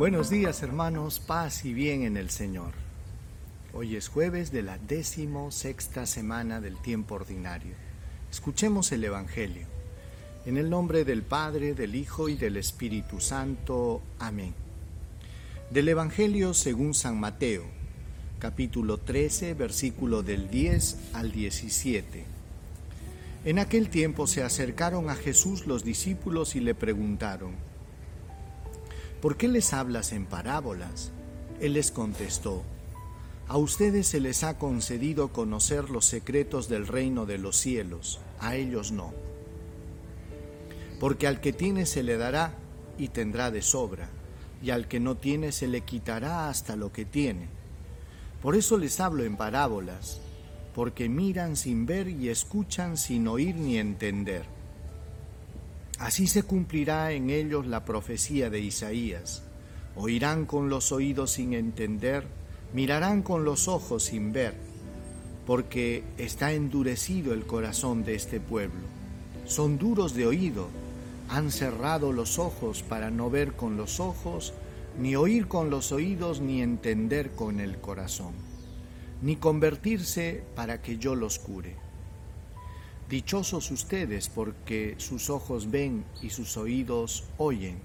Buenos días hermanos, paz y bien en el Señor. Hoy es jueves de la décimo sexta semana del tiempo ordinario. Escuchemos el Evangelio. En el nombre del Padre, del Hijo y del Espíritu Santo. Amén. Del Evangelio según San Mateo, capítulo 13, versículo del 10 al 17. En aquel tiempo se acercaron a Jesús los discípulos y le preguntaron, ¿por qué les hablas en parábolas? Él les contestó, a ustedes se les ha concedido conocer los secretos del reino de los cielos, a ellos no. Porque al que tiene se le dará y tendrá de sobra, y al que no tiene se le quitará hasta lo que tiene. Por eso les hablo en parábolas, porque miran sin ver y escuchan sin oír ni entender. Así se cumplirá en ellos la profecía de Isaías. Oirán con los oídos sin entender, mirarán con los ojos sin ver, porque está endurecido el corazón de este pueblo. Son duros de oído, han cerrado los ojos para no ver con los ojos, ni oír con los oídos, ni entender con el corazón, ni convertirse para que yo los cure. Dichosos ustedes porque sus ojos ven y sus oídos oyen.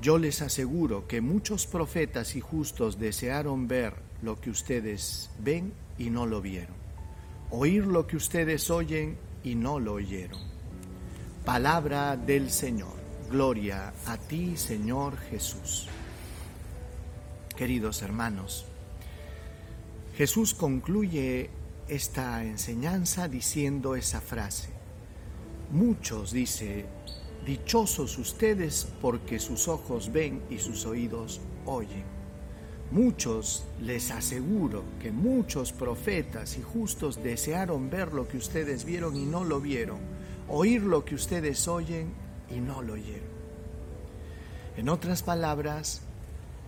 Yo les aseguro que muchos profetas y justos desearon ver lo que ustedes ven y no lo vieron, oír lo que ustedes oyen y no lo oyeron. Palabra del Señor. Gloria a ti, Señor Jesús. Queridos hermanos, Jesús concluye esta enseñanza diciendo esa frase. Muchos, dice, dichosos ustedes porque sus ojos ven y sus oídos oyen. Muchos, les aseguro que muchos profetas y justos desearon ver lo que ustedes vieron y no lo vieron, oír lo que ustedes oyen y no lo oyeron. En otras palabras,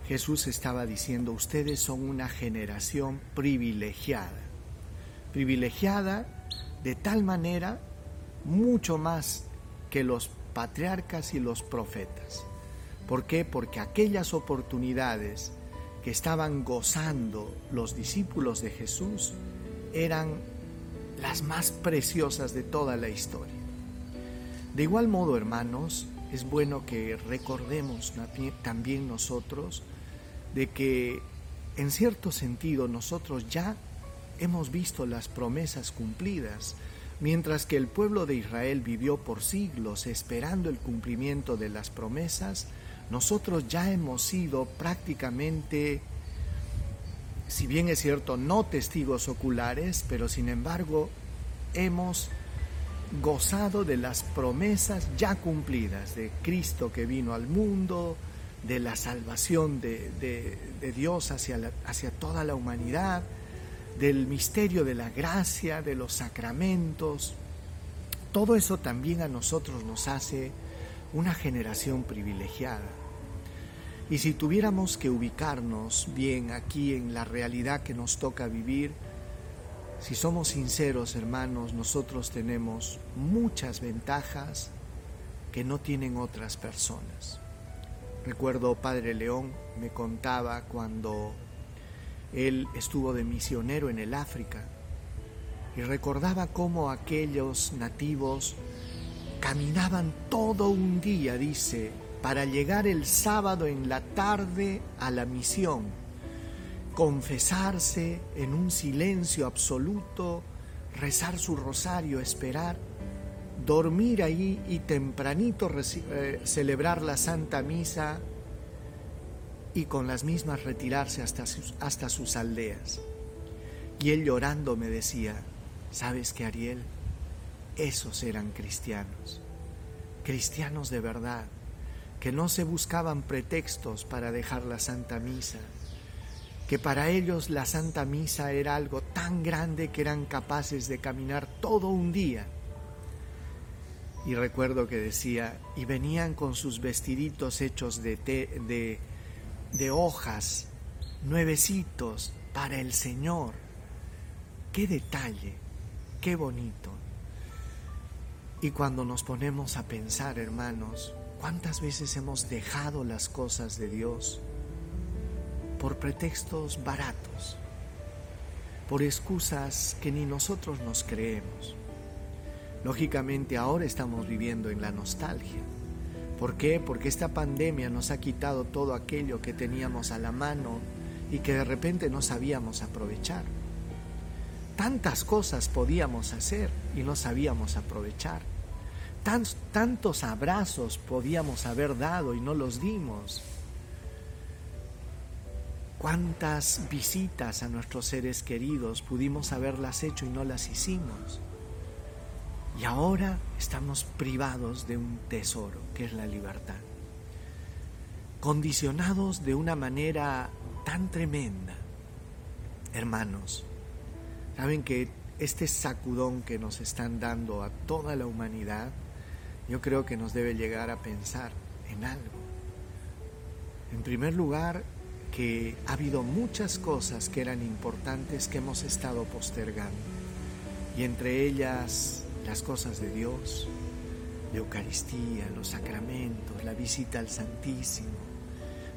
Jesús estaba diciendo, ustedes son una generación privilegiada privilegiada de tal manera mucho más que los patriarcas y los profetas. ¿Por qué? Porque aquellas oportunidades que estaban gozando los discípulos de Jesús eran las más preciosas de toda la historia. De igual modo, hermanos, es bueno que recordemos también nosotros de que en cierto sentido nosotros ya hemos visto las promesas cumplidas, mientras que el pueblo de Israel vivió por siglos esperando el cumplimiento de las promesas, nosotros ya hemos sido prácticamente, si bien es cierto, no testigos oculares, pero sin embargo hemos gozado de las promesas ya cumplidas de Cristo que vino al mundo, de la salvación de, Dios hacia, toda la humanidad, del misterio de la gracia, de los sacramentos. Todo eso también a nosotros nos hace una generación privilegiada. Y si tuviéramos que ubicarnos bien aquí en la realidad que nos toca vivir, si somos sinceros hermanos, nosotros tenemos muchas ventajas que no tienen otras personas. Recuerdo Padre León me contaba cuando él estuvo de misionero en el África y recordaba cómo aquellos nativos caminaban todo un día, dice, para llegar el sábado en la tarde a la misión, confesarse en un silencio absoluto, rezar su rosario, esperar, dormir ahí y tempranito eh, celebrar la Santa Misa y con las mismas retirarse hasta sus, hasta sus aldeas. Y él llorando me decía, ¿sabes qué, Ariel? Esos eran cristianos, cristianos de verdad, que no se buscaban pretextos para dejar la Santa Misa, que para ellos la Santa Misa era algo tan grande que eran capaces de caminar todo un día. Y recuerdo que decía, y venían con sus vestiditos hechos de, té, de de hojas, nuevecitos para el Señor. Qué detalle, qué bonito. Y cuando nos ponemos a pensar, hermanos, ¿Cuántas veces hemos dejado las cosas de Dios por pretextos baratos, por excusas que ni nosotros nos creemos? Lógicamente ahora estamos viviendo en la nostalgia. ¿Por qué? Porque esta pandemia nos ha quitado todo aquello que teníamos a la mano y que de repente no sabíamos aprovechar. Tantas cosas podíamos hacer y no sabíamos aprovechar. tantos abrazos podíamos haber dado y no los dimos. Cuántas visitas a nuestros seres queridos pudimos haberlas hecho y no las hicimos. Y ahora estamos privados de un tesoro, que es la libertad. Condicionados de una manera tan tremenda. Hermanos, saben que este sacudón que nos están dando a toda la humanidad, yo creo que nos debe llegar a pensar en algo. En primer lugar, que ha habido muchas cosas que eran importantes que hemos estado postergando. Y entre ellas las cosas de Dios, la Eucaristía, los sacramentos, la visita al Santísimo,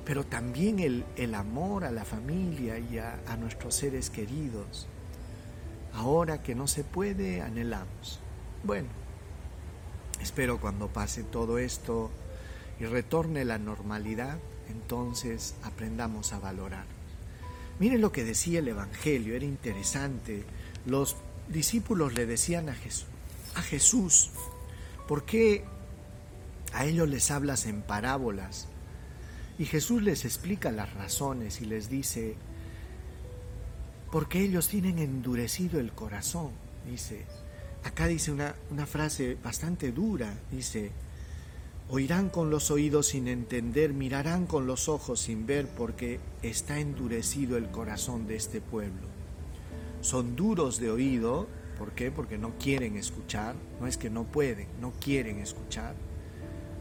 pero también el, el amor a la familia y a, a nuestros seres queridos. Ahora que no se puede, anhelamos. Bueno, espero cuando pase todo esto y retorne la normalidad, entonces aprendamos a valorar. Miren lo que decía el Evangelio, era interesante. Los discípulos le decían a Jesús, a Jesús? ¿Por qué a ellos les hablas en parábolas? Y Jesús les explica las razones y les dice, porque ellos tienen endurecido el corazón, dice. Acá dice una, una frase bastante dura, dice, oirán con los oídos sin entender, mirarán con los ojos sin ver, porque está endurecido el corazón de este pueblo. Son duros de oído ¿Por qué? Porque no quieren escuchar, no es que no pueden, no quieren escuchar.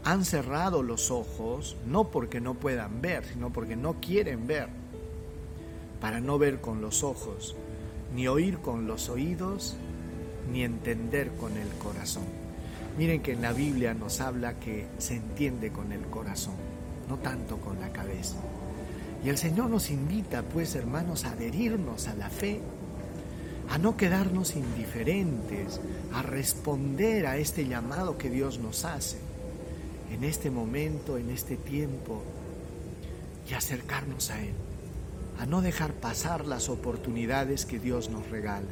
Han cerrado los ojos no porque no puedan ver, sino porque no quieren ver. Para no ver con los ojos, ni oír con los oídos, ni entender con el corazón. Miren que en la Biblia nos habla que se entiende con el corazón, no tanto con la cabeza. Y el Señor nos invita, pues hermanos, a adherirnos a la fe a no quedarnos indiferentes, a responder a este llamado que Dios nos hace en este momento, en este tiempo, y acercarnos a Él, a no dejar pasar las oportunidades que Dios nos regala.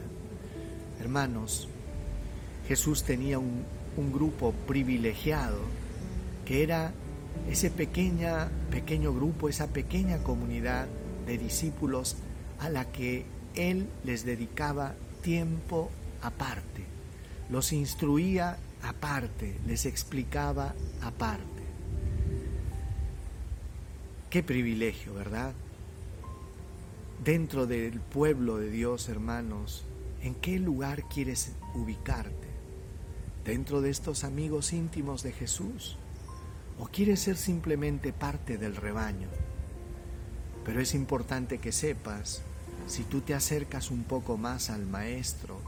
Hermanos, Jesús tenía un, un grupo privilegiado que era ese pequeña, pequeño grupo, esa pequeña comunidad de discípulos a la que él les dedicaba tiempo aparte, los instruía aparte, les explicaba aparte. Qué privilegio, ¿verdad? Dentro del pueblo de Dios, hermanos, ¿en qué lugar quieres ubicarte? ¿Dentro de estos amigos íntimos de Jesús? ¿O quieres ser simplemente parte del rebaño? Pero es importante que sepas si tú te acercas un poco más al Maestro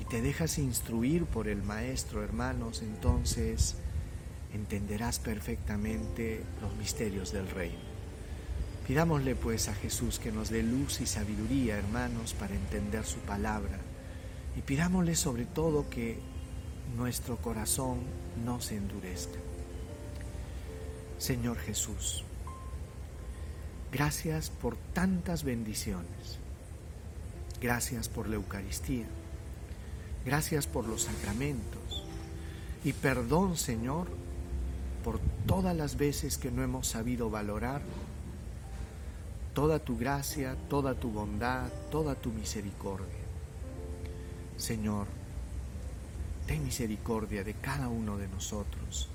y te dejas instruir por el Maestro, hermanos, entonces entenderás perfectamente los misterios del reino. Pidámosle pues a Jesús que nos dé luz y sabiduría, hermanos, para entender su palabra. Y pidámosle sobre todo que nuestro corazón no se endurezca. Señor Jesús, gracias por tantas bendiciones. Gracias por la Eucaristía. Gracias por los sacramentos. Y perdón, Señor, por todas las veces que no hemos sabido valorar toda tu gracia, toda tu bondad, toda tu misericordia. Señor, ten misericordia de cada uno de nosotros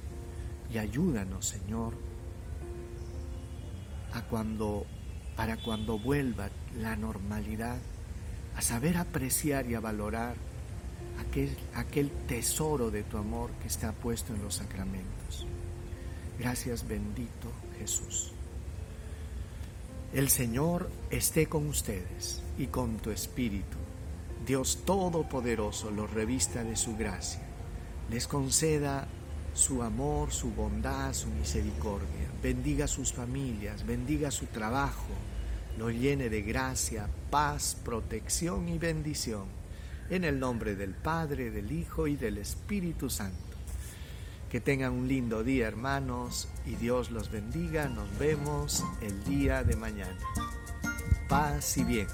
y ayúdanos, Señor, a cuando para cuando vuelva la normalidad a saber apreciar y a valorar aquel, tesoro de tu amor que está puesto en los sacramentos. Gracias bendito Jesús. El Señor esté con ustedes y con tu espíritu. Dios Todopoderoso los revista de su gracia, les conceda su amor, su bondad, su misericordia. Bendiga sus familias, bendiga su trabajo, lo llene de gracia, paz, protección y bendición. En el nombre del Padre, del Hijo y del Espíritu Santo. Que tengan un lindo día hermanos y Dios los bendiga. Nos vemos el día de mañana. Paz y bien.